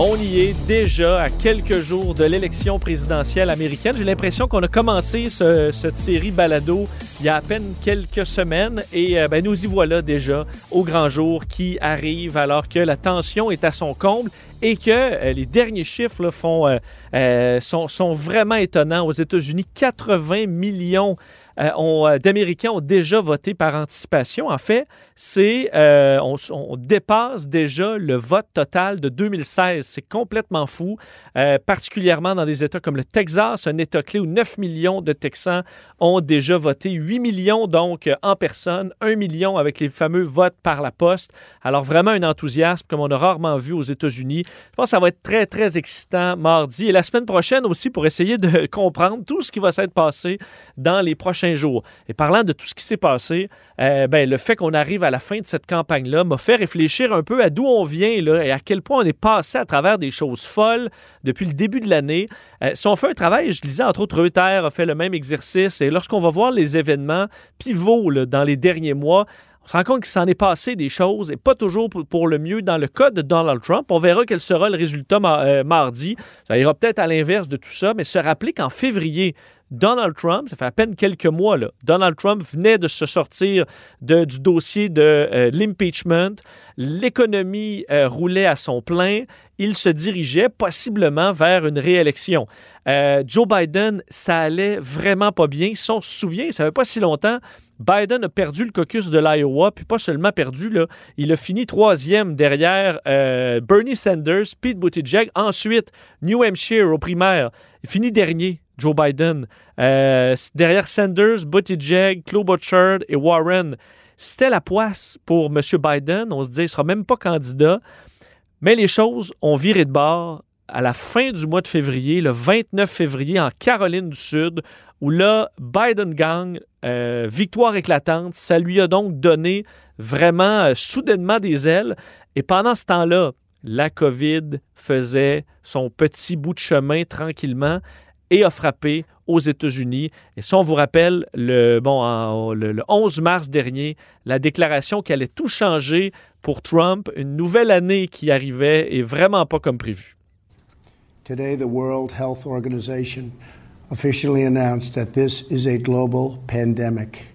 On y est déjà à quelques jours de l'élection présidentielle américaine. J'ai l'impression qu'on a commencé ce- cette série balado il y a à peine quelques semaines et euh, ben, nous y voilà déjà au grand jour qui arrive alors que la tension est à son comble et que euh, les derniers chiffres font, euh, sont, sont vraiment étonnants. Aux États-Unis, 80 millions euh, euh, d'Américains ont déjà voté par anticipation. En fait, c'est euh, on, dépasse déjà le vote total de 2016. C'est complètement fou, euh, particulièrement dans des États comme le Texas, un État clé où 9 millions de Texans ont déjà voté, 8 millions donc en personne, 1 million avec les fameux votes par la poste. Alors vraiment un enthousiasme comme on a rarement vu aux États-Unis. Je pense que ça va être très, très excitant mardi et la semaine prochaine aussi pour essayer de comprendre tout ce qui va s'être passé dans les prochains Et parlant de tout ce qui s'est passé, euh, ben, le fait qu'on arrive à la fin de cette campagne-là m'a fait réfléchir un peu à d'où on vient et à quel point on est passé à travers des choses folles depuis le début de l'année. Euh, si on fait un travail, je lisais entre autres Reuters a fait le même exercice, et lorsqu'on va voir les événements pivots dans les derniers mois, on se rend compte qu'il s'en est passé des choses et pas toujours pour, le mieux dans le cas de Donald Trump. On verra quel sera le résultat euh, mardi. Ça ira peut-être à l'inverse de tout ça, mais se rappeler qu'en février, Donald Trump, ça fait à peine quelques mois, Donald Trump venait de se sortir du dossier de euh, l'impeachment. L'économie euh, roulait à son plein. Il se dirigeait possiblement vers une réélection. Euh, Joe Biden, ça allait vraiment pas bien. Si on se souvient, ça fait pas si longtemps, Biden a perdu le caucus de l'Iowa, puis pas seulement perdu, il a fini troisième derrière Bernie Sanders, Pete Buttigieg. Ensuite, New Hampshire aux primaires. Il finit dernier, Joe Biden. Euh, derrière Sanders, Buttigieg, Klobuchar et Warren. C'était la poisse pour M. Biden. On se dit, il ne sera même pas candidat. Mais les choses ont viré de bord à la fin du mois de février, le 29 février, en Caroline du Sud, où là, Biden gagne, euh, victoire éclatante. Ça lui a donc donné vraiment euh, soudainement des ailes. Et pendant ce temps-là, la COVID faisait son petit bout de chemin tranquillement et a frappé aux États-Unis. Et ça, on vous rappelle, le, bon, en- le, le 11 mars dernier, la déclaration qu'elle allait tout changer pour Trump, une nouvelle année qui arrivait et vraiment pas comme prévu. Today, the World Health Organization officially announced that this is a global pandemic.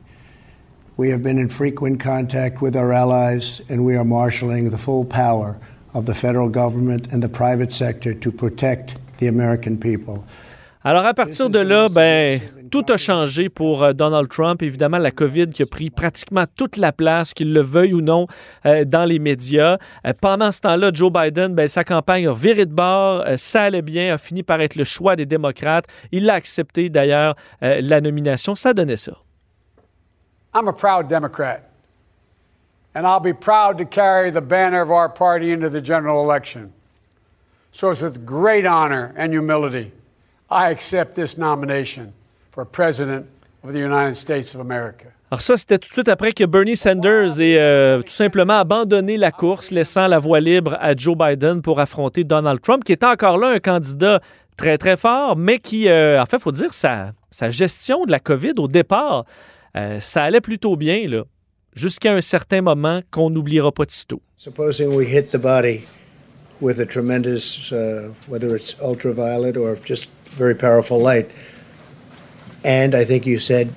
We have been in frequent contact with our allies, and we are marshaling the full power of the federal government and the private sector to protect the American people. Alors, à partir de là, ben, tout a changé pour euh, Donald Trump. Évidemment, la COVID qui a pris pratiquement toute la place, qu'il le veuille ou non, euh, dans les médias. Euh, pendant ce temps-là, Joe Biden, ben, sa campagne a viré de bord. Ça allait bien, a fini par être le choix des démocrates. Il a accepté d'ailleurs la nomination. Ça donnait ça. I'm a proud Democrat, and I'll be proud to carry the banner of our party into the general election. So it's with great honor and humility I accept this nomination for President of the United States of America. Alors ça, c'était tout de suite après que Bernie Sanders ait euh, tout simplement abandonné la course, laissant la voie libre à Joe Biden pour affronter Donald Trump, qui est encore là un candidat très, très fort, mais qui, euh, en fait, il faut dire, sa, sa gestion de la COVID au départ, euh, ça allait plutôt bien, là, jusqu'à un certain moment qu'on n'oubliera pas sitôt. Supposing we hit the body with a tremendous, uh, whether it's ultraviolet or just very powerful light, and I think you said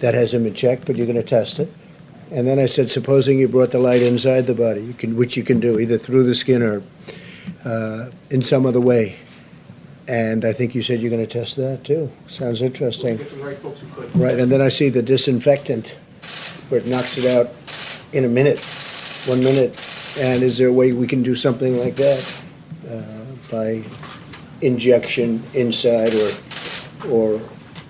that has him in check, but you're going to test it. And then I said, supposing you brought the light inside the body, you can, which you can do either through the skin or uh, in some other way. And I think you said you're going to test that too. Sounds interesting. Right, and then I see the disinfectant, where it knocks it out in a minute, one minute. And is there a way we can do something like that uh, by injection inside or or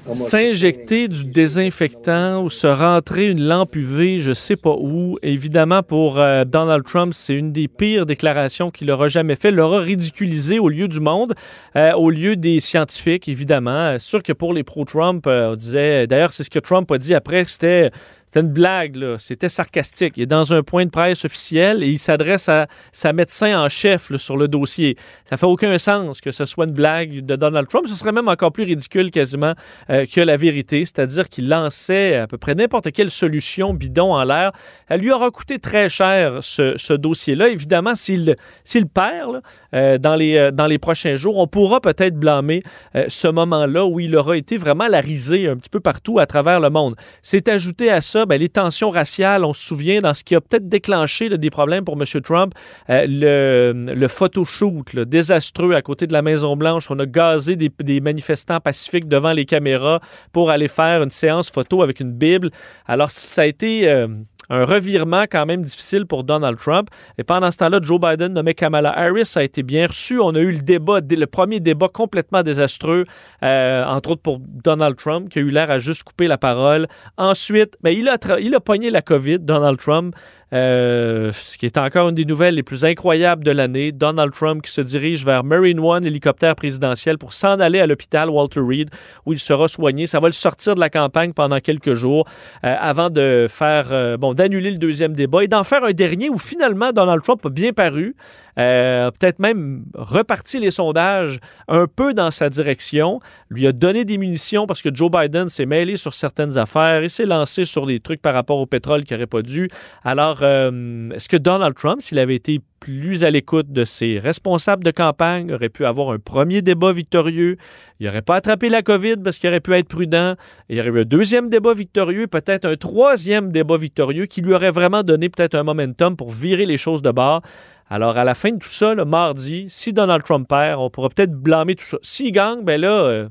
almost S'injecter du désinfectant ou se rentrer une lampe UV, je sais pas où. Évidemment, pour euh, Donald Trump, c'est une des pires déclarations qu'il aura jamais fait. L'aura ridiculisé au lieu du monde, euh, au lieu des scientifiques, évidemment. Euh, sûr que pour les pro-Trump, on disait. D'ailleurs, c'est ce que Trump a dit après, c'était. C'était une blague, là. C'était sarcastique. Il est dans un point de presse officiel et il s'adresse à sa médecin en chef sur le dossier. Ça fait aucun sens que ce soit une blague de Donald Trump. Ce serait même encore plus ridicule quasiment euh, que la vérité, c'est-à-dire qu'il lançait à peu près n'importe quelle solution bidon en l'air. Elle lui aura coûté très cher ce, dossier-là. Évidemment, s'il s'il perd euh, dans, les, euh, dans les prochains jours, on pourra peut-être blâmer ce moment-là où il aura été vraiment la risée un petit peu partout à travers le monde. C'est ajouté à ça ben, les tensions raciales. On se souvient dans ce qui a peut-être déclenché des problèmes pour M. Trump, euh, le, le photoshoot là, désastreux à côté de la Maison-Blanche. On a gazé des, des manifestants pacifiques devant les caméras pour aller faire une séance photo avec une Bible. Alors, ça a été... euh, un revirement quand même difficile pour Donald Trump. Et pendant ce temps-là, Joe Biden nommé Kamala Harris a été bien reçu. On a eu le débat, le premier débat complètement désastreux, euh, entre autres pour Donald Trump, qui a eu l'air à juste couper la parole. Ensuite, ben, il, a il a pogné la COVID, Donald Trump. Euh, ce qui est encore une des nouvelles les plus incroyables de l'année. Donald Trump qui se dirige vers Marine One, hélicoptère présidentiel, pour s'en aller à l'hôpital Walter Reed, où il sera soigné. Ça va le sortir de la campagne pendant quelques jours euh, avant de faire, euh, bon, d'annuler le deuxième débat et d'en faire un dernier où finalement Donald Trump a bien paru, peut-être même reparti les sondages un peu dans sa direction, lui a donné des munitions parce que Joe Biden s'est mêlé sur certaines affaires et s'est lancé sur des trucs par rapport au pétrole qu'il n'aurait pas dû. Alors, euh, est-ce que Donald Trump, s'il avait été plus à l'écoute de ses responsables de campagne, aurait pu avoir un premier débat victorieux? Il n'aurait pas attrapé la COVID parce qu'il aurait pu être prudent. Il y aurait eu un deuxième débat victorieux, peut-être un troisième débat victorieux qui lui aurait vraiment donné peut-être un momentum pour virer les choses de bord. Alors, à la fin de tout ça, le mardi, si Donald Trump perd, on pourra peut-être blâmer tout ça. S'il gagne, ben là, il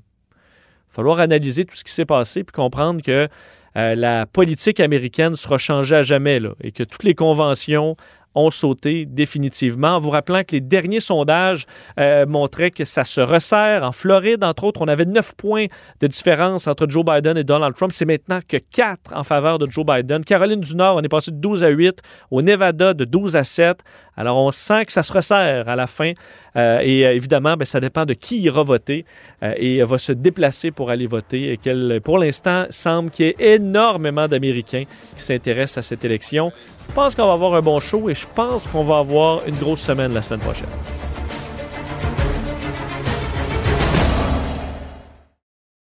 va falloir analyser tout ce qui s'est passé puis comprendre que euh, la politique américaine sera changée à jamais et que toutes les conventions ont sauté définitivement. En vous rappelant que les derniers sondages euh, montraient que ça se resserre. En Floride, entre autres, on avait 9 points de différence entre Joe Biden et Donald Trump. C'est maintenant que 4 en faveur de Joe Biden. Caroline du Nord, on est passé de 12 à 8. Au Nevada, de 12 à 7. Alors, on sent que ça se resserre à la fin. Euh, et euh, évidemment, ben, ça dépend de qui ira voter et va se déplacer pour aller voter. Et pour l'instant, semble qu'il y ait énormément d'Américains qui s'intéressent à cette élection. Je pense qu'on va avoir un bon show et je pense qu'on va avoir une grosse semaine la semaine prochaine.